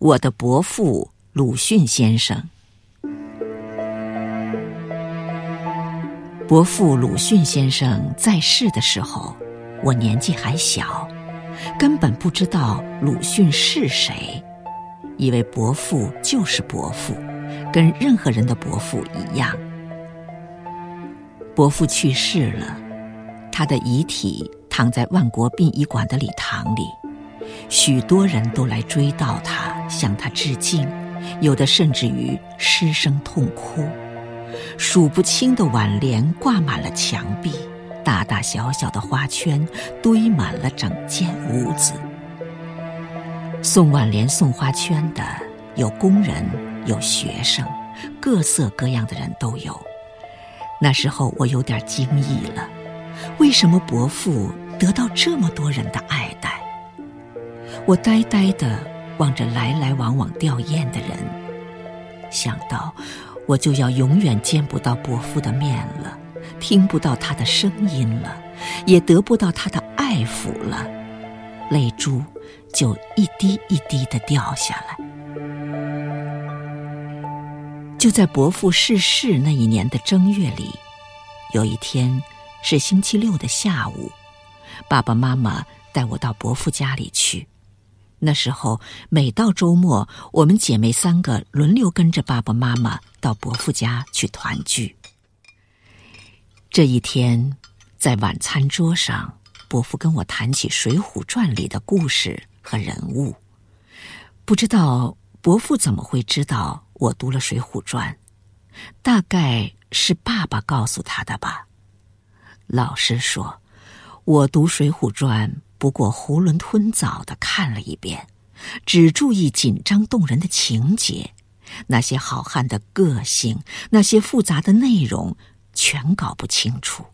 我的伯父鲁迅先生。伯父鲁迅先生在世的时候，我年纪还小，根本不知道鲁迅是谁，以为伯父就是伯父，跟任何人的伯父一样。伯父去世了，他的遗体躺在万国殡仪馆的礼堂里，许多人都来追悼他，向他致敬，有的甚至于失声痛哭。数不清的挽联挂满了墙壁，大大小小的花圈堆满了整间屋子。送挽联、送花圈的有工人，有学生，各色各样的人都有。那时候我有点惊异了，为什么伯父得到这么多人的爱戴？我呆呆的望着来来往往吊唁的人，想到。我就要永远见不到伯父的面了，听不到他的声音了，也得不到他的爱抚了，泪珠就一滴一滴的掉下来。就在伯父逝世那一年的正月里，有一天是星期六的下午，爸爸妈妈带我到伯父家里去。那时候，每到周末，我们姐妹三个轮流跟着爸爸妈妈到伯父家去团聚。这一天，在晚餐桌上，伯父跟我谈起《水浒传》里的故事和人物。不知道伯父怎么会知道我读了《水浒传》，大概是爸爸告诉他的吧。老实说，我读《水浒传》。不过囫囵吞枣的看了一遍，只注意紧张动人的情节，那些好汉的个性，那些复杂的内容，全搞不清楚。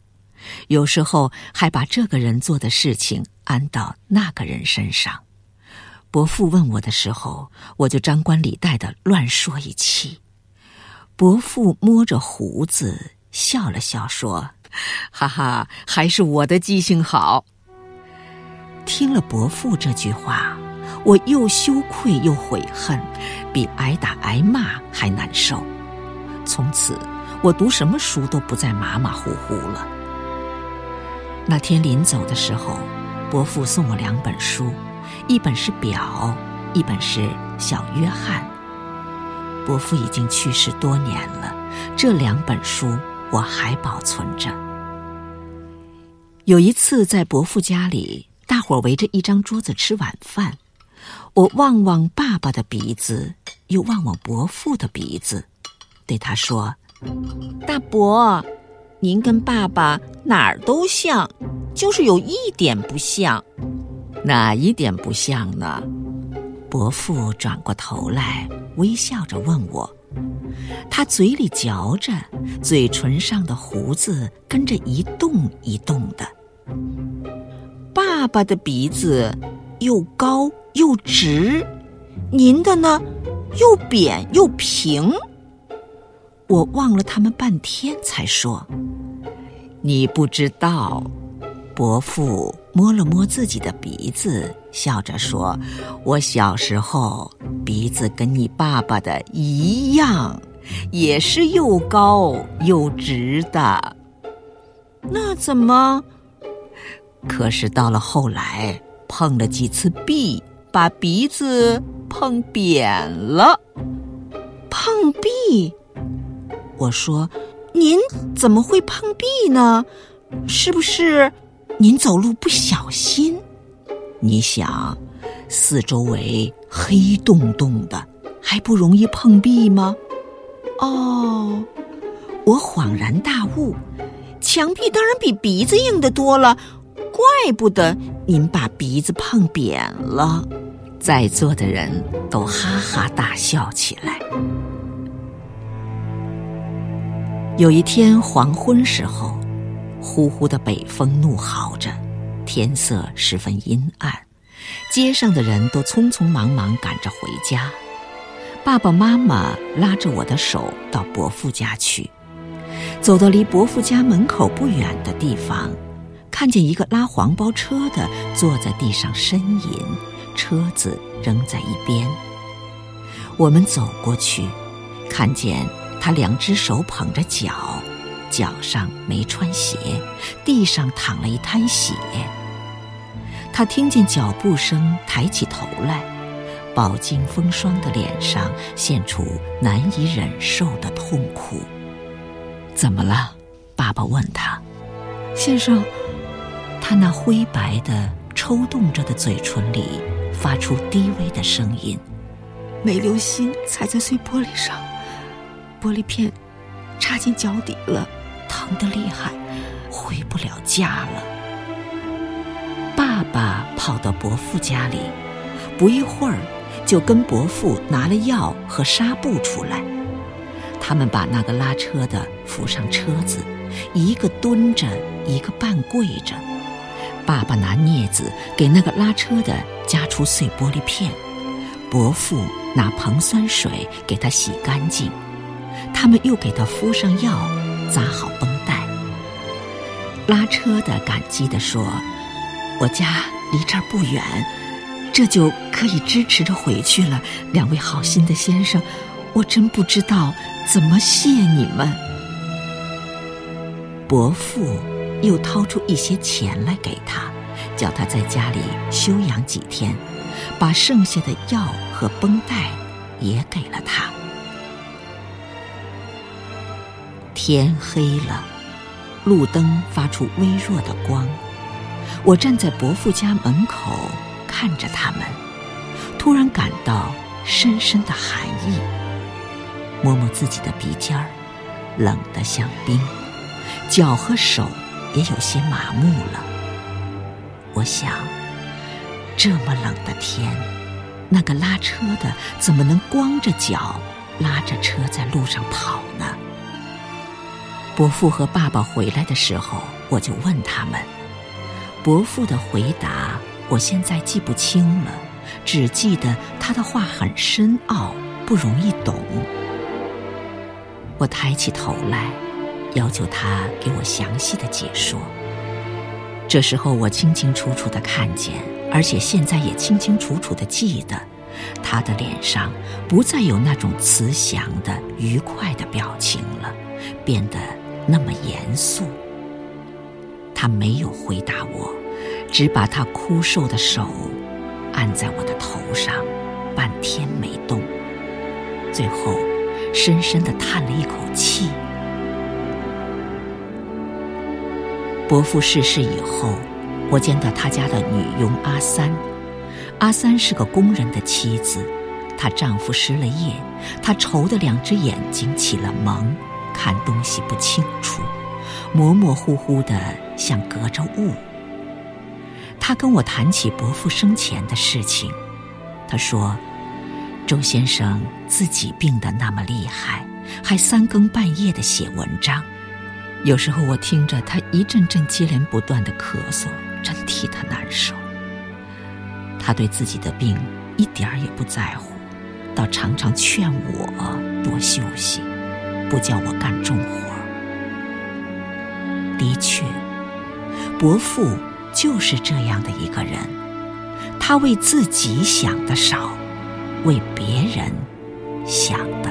有时候还把这个人做的事情安到那个人身上。伯父问我的时候，我就张冠李戴的乱说一气。伯父摸着胡子笑了笑，说：“ 哈哈，还是我的记性好。”听了伯父这句话，我又羞愧又悔恨，比挨打挨骂还难受。从此，我读什么书都不再马马虎虎了。那天临走的时候，伯父送我两本书，一本是表，一本是小约翰。伯父已经去世多年了，这两本书我还保存着。有一次在伯父家里。大伙围着一张桌子吃晚饭，我望望爸爸的鼻子，又望望伯父的鼻子，对他说：“大伯，您跟爸爸哪儿都像，就是有一点不像。哪一点不像呢？”伯父转过头来，微笑着问我，他嘴里嚼着，嘴唇上的胡子跟着一动一动的。爸爸的鼻子又高又直，您的呢，又扁又平。我望了他们半天，才说：“你不知道。”伯父摸了摸自己的鼻子，笑着说：“我小时候鼻子跟你爸爸的一样，也是又高又直的。那怎么？”可是到了后来，碰了几次壁，把鼻子碰扁了。碰壁？我说，您怎么会碰壁呢？是不是您走路不小心？你想，四周围黑洞洞的，还不容易碰壁吗？哦，我恍然大悟，墙壁当然比鼻子硬的多了。怪不得您把鼻子碰扁了，在座的人都哈哈大笑起来。有一天黄昏时候，呼呼的北风怒号着，天色十分阴暗，街上的人都匆匆忙忙赶着回家。爸爸妈妈拉着我的手到伯父家去，走到离伯父家门口不远的地方。看见一个拉黄包车的坐在地上呻吟，车子扔在一边。我们走过去，看见他两只手捧着脚，脚上没穿鞋，地上淌了一滩血。他听见脚步声，抬起头来，饱经风霜的脸上现出难以忍受的痛苦。怎么了？爸爸问他。先生，他那灰白的、抽动着的嘴唇里发出低微的声音。没留心踩在碎玻璃上，玻璃片插进脚底了，疼得厉害，回不了家了。爸爸跑到伯父家里，不一会儿就跟伯父拿了药和纱布出来。他们把那个拉车的扶上车子，一个蹲着，一个半跪着。爸爸拿镊子给那个拉车的夹出碎玻璃片，伯父。拿硼酸水给他洗干净，他们又给他敷上药，扎好绷带。拉车的感激地说：“我家离这儿不远，这就可以支持着回去了。两位好心的先生，我真不知道怎么谢你们。”伯父又掏出一些钱来给他，叫他在家里休养几天。把剩下的药和绷带也给了他。天黑了，路灯发出微弱的光。我站在伯父家门口看着他们，突然感到深深的寒意。摸摸自己的鼻尖儿，冷得像冰，脚和手也有些麻木了。我想。这么冷的天，那个拉车的怎么能光着脚拉着车在路上跑呢？伯父和爸爸回来的时候，我就问他们。伯父的回答我现在记不清了，只记得他的话很深奥，不容易懂。我抬起头来，要求他给我详细的解说。这时候，我清清楚楚的看见。而且现在也清清楚楚的记得，他的脸上不再有那种慈祥的、愉快的表情了，变得那么严肃。他没有回答我，只把他枯瘦的手按在我的头上，半天没动，最后深深的叹了一口气。伯父逝世以后。我见到他家的女佣阿三，阿三是个工人的妻子，她丈夫失了业，她愁的两只眼睛起了蒙，看东西不清楚，模模糊糊的像隔着雾。她跟我谈起伯父生前的事情，她说，周先生自己病得那么厉害，还三更半夜的写文章，有时候我听着他一阵阵接连不断的咳嗽。真替他难受。他对自己的病一点儿也不在乎，倒常常劝我多休息，不叫我干重活。的确，伯父就是这样的一个人，他为自己想的少，为别人想的